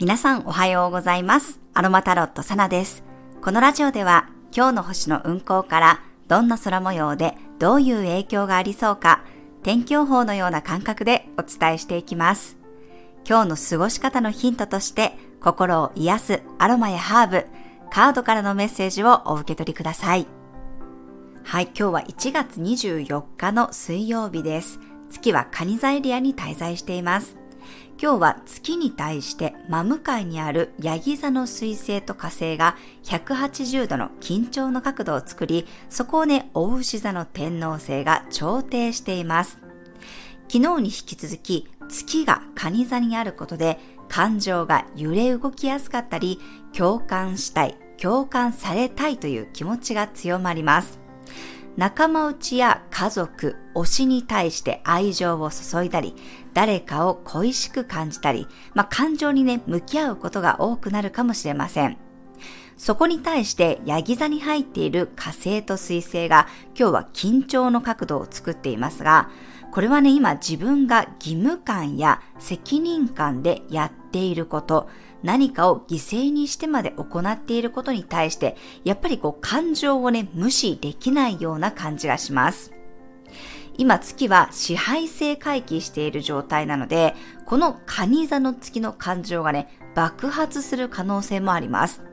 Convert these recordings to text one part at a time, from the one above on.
皆さんおはようございます。アロマタロットサナです。このラジオでは今日の星の運行からどんな空模様でどういう影響がありそうか天気予報のような感覚でお伝えしていきます。今日の過ごし方のヒントとして心を癒すアロマやハーブ、カードからのメッセージをお受け取りください。はい、今日は1月24日の水曜日です。月はカニザエリアに滞在しています。今日は月に対して真向かいにあるヤギ座の水星と火星が180度の緊張の角度を作り、そこをね、大牛座の天王星が調停しています。昨日に引き続き月が蟹座にあることで感情が揺れ動きやすかったり、共感したい、共感されたいという気持ちが強まります。仲間内や家族、推しに対して愛情を注いだり、誰かを恋しく感じたり、まあ、感情にね、向き合うことが多くなるかもしれません。そこに対してヤギ座に入っている火星と水星が今日は緊張の角度を作っていますが、これはね、今自分が義務感や責任感でやっていること、何かを犠牲にしてまで行っていることに対して、やっぱりこう感情をね、無視できないような感じがします。今月は支配性回帰している状態なので、このカニ座の月の感情がね、爆発する可能性もあります。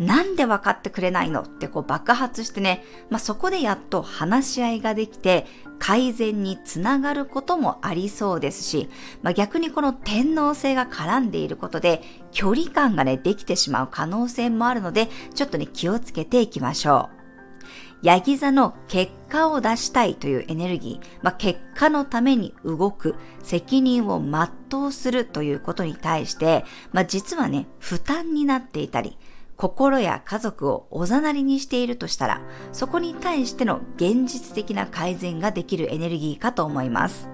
なんで分かってくれないのってこう爆発してね、まあ、そこでやっと話し合いができて改善につながることもありそうですし、まあ、逆にこの天皇制が絡んでいることで距離感がね、できてしまう可能性もあるので、ちょっとね、気をつけていきましょう。ヤギ座の結果を出したいというエネルギー、まあ、結果のために動く、責任を全うするということに対して、まあ、実はね、負担になっていたり、心や家族をおざなりにしているとしたら、そこに対しての現実的な改善ができるエネルギーかと思います。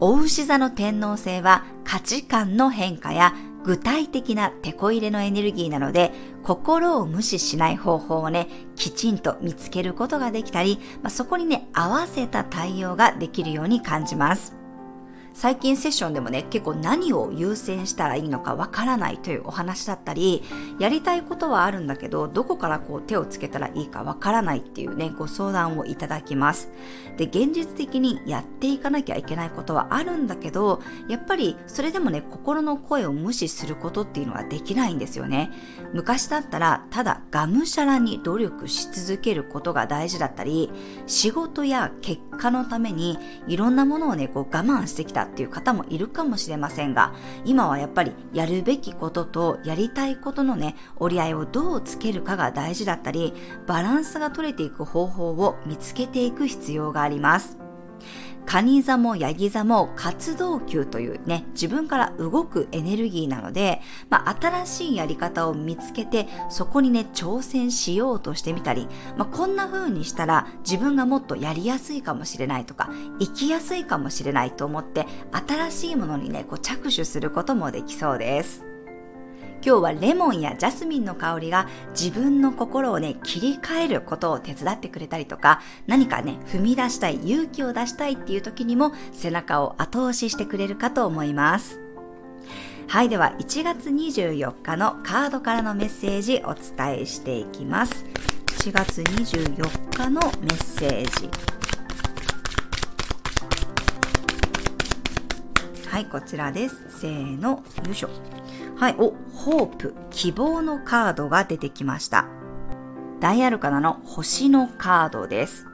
お牛座の天皇星は価値観の変化や具体的な手こ入れのエネルギーなので、心を無視しない方法をね、きちんと見つけることができたり、まあ、そこにね、合わせた対応ができるように感じます。最近セッションでもね、結構何を優先したらいいのかわからないというお話だったり、やりたいことはあるんだけど、どこからこう手をつけたらいいかわからないっていうね、ご相談をいただきます。で、現実的にやっていかなきゃいけないことはあるんだけど、やっぱりそれでもね、心の声を無視することっていうのはできないんですよね。昔だったら、ただがむしゃらに努力し続けることが大事だったり、仕事や結果のためにいろんなものをね、こう我慢してきたたっていう方もいるかもしれませんが、今はやっぱりやるべきこととやりたいことのね、折り合いをどうつけるかが大事だったり、バランスが取れていく方法を見つけていく必要があります。カニ座もヤギ座も活動球というね、自分から動くエネルギーなので、まあ、新しいやり方を見つけて、そこにね、挑戦しようとしてみたり、まあ、こんな風にしたら自分がもっとやりやすいかもしれないとか、生きやすいかもしれないと思って、新しいものにね、こう着手することもできそうです。今日はレモンやジャスミンの香りが自分の心をね、切り替えることを手伝ってくれたりとか、何かね、踏み出したい、勇気を出したいっていう時にも背中を後押ししてくれるかと思います。はい、では1月24日のカードからのメッセージお伝えしていきます。1月24日のメッセージ。はい、こちらです。せーの、よいしょ。はい、お、ホープ、希望のカードが出てきました。ダイアルカナの星のカードです。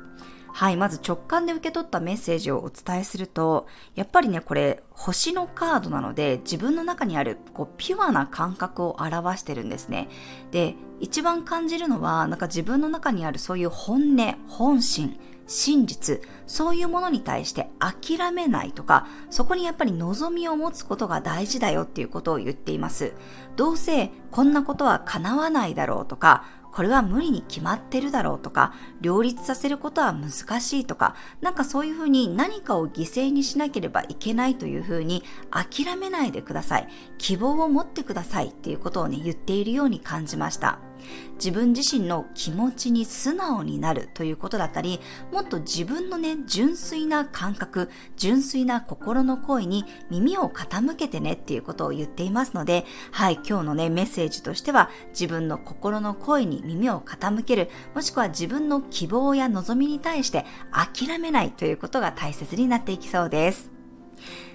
はい、まず直感で受け取ったメッセージをお伝えすると、やっぱりね、これ、星のカードなので、自分の中にある、こう、ピュアな感覚を表してるんですね。で、一番感じるのは、なんか自分の中にあるそういう本音、本心、真実、そういうものに対して諦めないとか、そこにやっぱり望みを持つことが大事だよっていうことを言っています。どうせこんなことは叶わないだろうとか、これは無理に決まってるだろうとか、両立させることは難しいとか、なんかそういうふうに何かを犠牲にしなければいけないというふうに諦めないでください。希望を持ってくださいっていうことをね、言っているように感じました。自分自身の気持ちに素直になるということだったり、もっと自分のね、純粋な感覚、純粋な心の声に耳を傾けてねっていうことを言っていますので、はい、今日のね、メッセージとしては、自分の心の声に耳を傾ける、もしくは自分の希望や望みに対して諦めないということが大切になっていきそうです。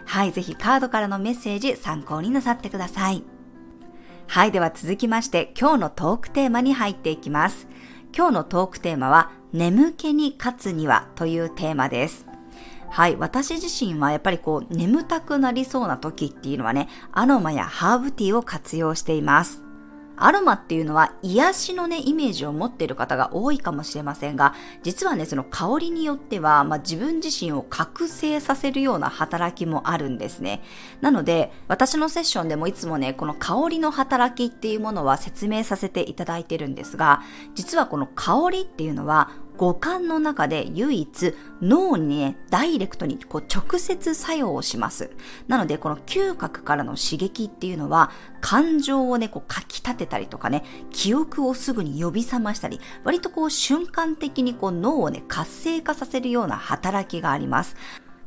はい、ぜひカードからのメッセージ参考になさってください。はい、では続きまして今日のトークテーマに入っていきます。今日のトークテーマは眠気に勝つにはというテーマです。はい。私自身はやっぱりこう、眠たくなりそうな時っていうのはね、アロマやハーブティーを活用しています。アロマっていうのは癒しのね、イメージを持っている方が多いかもしれませんが、実はね、その香りによっては、まあ、自分自身を覚醒させるような働きもあるんですね。なので、私のセッションでもいつもね、この香りの働きっていうものは説明させていただいてるんですが、実はこの香りっていうのは、五感の中で唯一脳にね、ダイレクトにこう直接作用をします。なので、この嗅覚からの刺激っていうのは、感情をね、こうかき立てたりとかね、記憶をすぐに呼び覚ましたり、割とこう瞬間的にこう脳をね、活性化させるような働きがあります。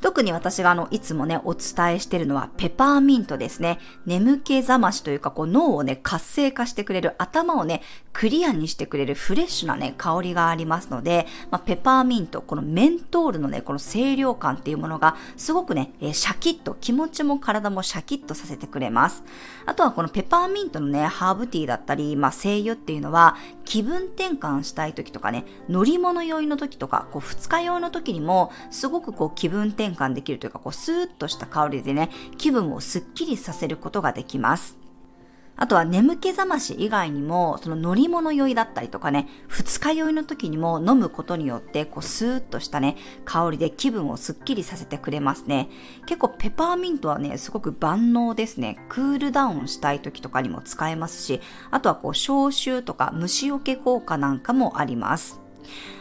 特に私があの、いつもね、お伝えしてるのはペパーミントですね。眠気覚ましというか、こう脳をね、活性化してくれる、頭をね、クリアにしてくれるフレッシュなね、香りがありますので、まあ、ペパーミント、このメントールのね、この清涼感っていうものが、すごくね、えー、シャキッと、気持ちも体もシャキッとさせてくれます。あとはこのペパーミントのね、ハーブティーだったり、まあ、精油っていうのは、気分転換したい時とかね、乗り物酔いの時とか、こう、二日酔いの時にも、すごくこう、気分転換できるというか、こうスーッとした香りでね、気分をスッキリさせることができます。あとは眠気覚まし以外にも、その乗り物酔いだったりとかね、二日酔いの時にも飲むことによって、こうスーッとしたね、香りで気分をスッキリさせてくれますね。結構ペパーミントはね、すごく万能ですね。クールダウンしたい時とかにも使えますし、あとはこう消臭とか虫除け効果なんかもあります。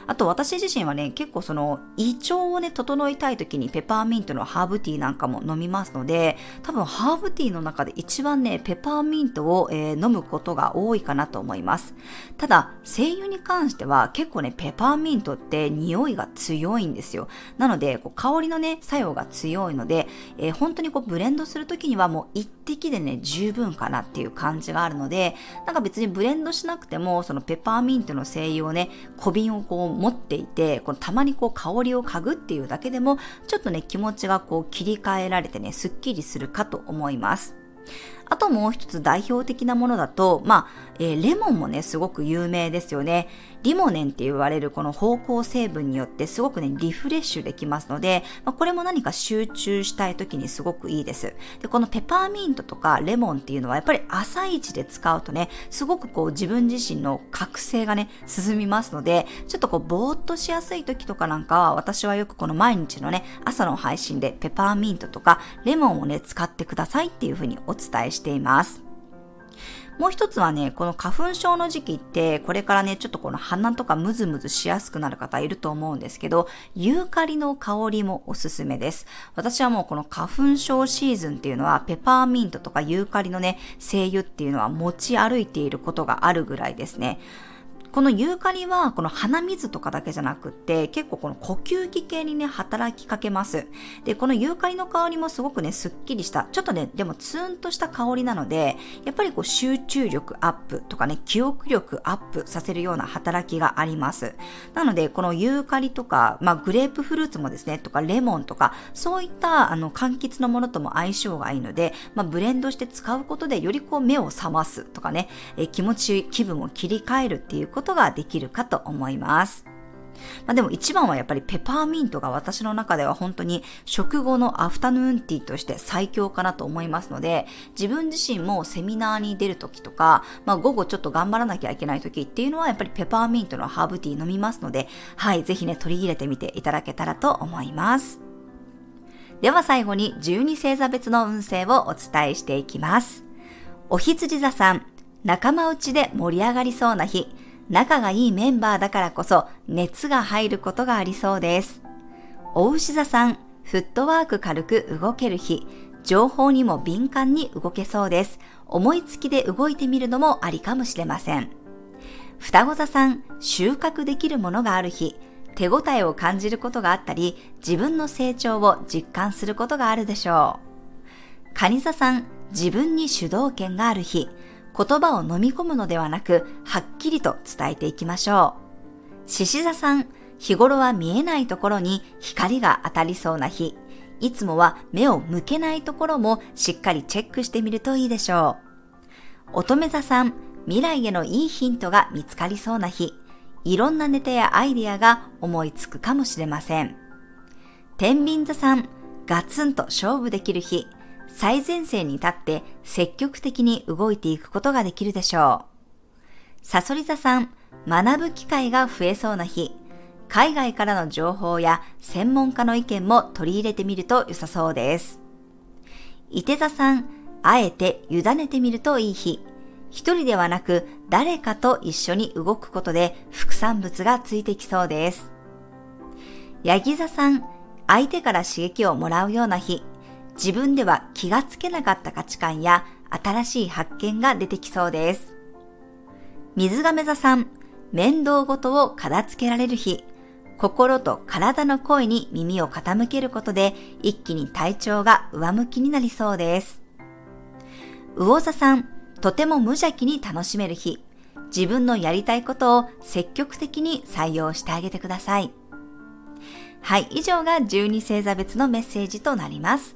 あと私自身はね、結構その胃腸をね、整えたい時にペパーミントのハーブティーなんかも飲みますので、多分ハーブティーの中で一番ね、ペパーミントを、えー、飲むことが多いかなと思います。ただ、精油に関しては結構ね、ペパーミントって匂いが強いんですよ。なので、こう香りのね、作用が強いので、えー、本当にこうブレンドするときにはもう一滴でね、十分かなっていう感じがあるので、なんか別にブレンドしなくても、そのペパーミントの精油をね、小瓶をこう持っていて、このたまにこう香りを嗅ぐっていうだけでも、ちょっとね、気持ちがこう切り替えられてね、すっきりするかと思います。あともう一つ代表的なものだと、まあ、えー、レモンもね、すごく有名ですよね。リモネンって言われるこの芳香成分によってすごくね、リフレッシュできますので、まあ、これも何か集中したい時にすごくいいです。で、このペパーミントとかレモンっていうのはやっぱり朝一で使うとね、すごくこう自分自身の覚醒がね、進みますので、ちょっとこうぼーっとしやすい時とかなんかは、私はよくこの毎日のね、朝の配信でペパーミントとかレモンをね、使ってくださいっていうふうにお伝えしています。もう一つはね、この花粉症の時期って、これからね、ちょっとこの鼻とかムズムズしやすくなる方いると思うんですけど、ユーカリの香りもおすすめです。私はもうこの花粉症シーズンっていうのは、ペパーミントとかユーカリのね、精油っていうのは持ち歩いていることがあるぐらいですね。このユーカリはこの鼻水とかだけじゃなくって結構この呼吸器系にね働きかけます。で、このユーカリの香りもすごくねすっきりした、ちょっとねでもツーンとした香りなので、やっぱりこう集中力アップとかね記憶力アップさせるような働きがあります。なのでこのユーカリとか、まあグレープフルーツもですねとかレモンとかそういったあの柑橘のものとも相性がいいので、まあブレンドして使うことでよりこう目を覚ますとかね、え気持ち気分を切り替えるっていうことことができるかと思います。まあ、でも一番はやっぱりペパーミントが私の中では本当に食後のアフタヌーンティーとして最強かなと思いますので、自分自身もセミナーに出るときとか、まあ、午後ちょっと頑張らなきゃいけないときっていうのはやっぱりペパーミントのハーブティー飲みますので、はい、ぜひね、取り入れてみていただけたらと思います。では最後に12星座別の運勢をお伝えしていきます。お羊座さん、仲間内で盛り上がりそうな日、仲がいいメンバーだからこそ熱が入ることがありそうです。お牛座さん、フットワーク軽く動ける日、情報にも敏感に動けそうです。思いつきで動いてみるのもありかもしれません。双子座さん、収穫できるものがある日、手応えを感じることがあったり、自分の成長を実感することがあるでしょう。蟹座さん、自分に主導権がある日、言葉を飲み込むのではなく、はっきりと伝えていきましょう。獅子座さん、日頃は見えないところに光が当たりそうな日、いつもは目を向けないところもしっかりチェックしてみるといいでしょう。乙女座さん、未来へのいいヒントが見つかりそうな日、いろんなネタやアイデアが思いつくかもしれません。天秤座さん、ガツンと勝負できる日、最前線に立って積極的に動いていくことができるでしょう。サソリ座さん、学ぶ機会が増えそうな日、海外からの情報や専門家の意見も取り入れてみると良さそうです。伊手座さん、あえて委ねてみるといい日、一人ではなく誰かと一緒に動くことで副産物がついてきそうです。ヤギ座さん、相手から刺激をもらうような日、自分では気がつけなかった価値観や新しい発見が出てきそうです。水亀座さん、面倒ごとを片付けられる日、心と体の声に耳を傾けることで一気に体調が上向きになりそうです。魚座さん、とても無邪気に楽しめる日、自分のやりたいことを積極的に採用してあげてください。はい、以上が12星座別のメッセージとなります。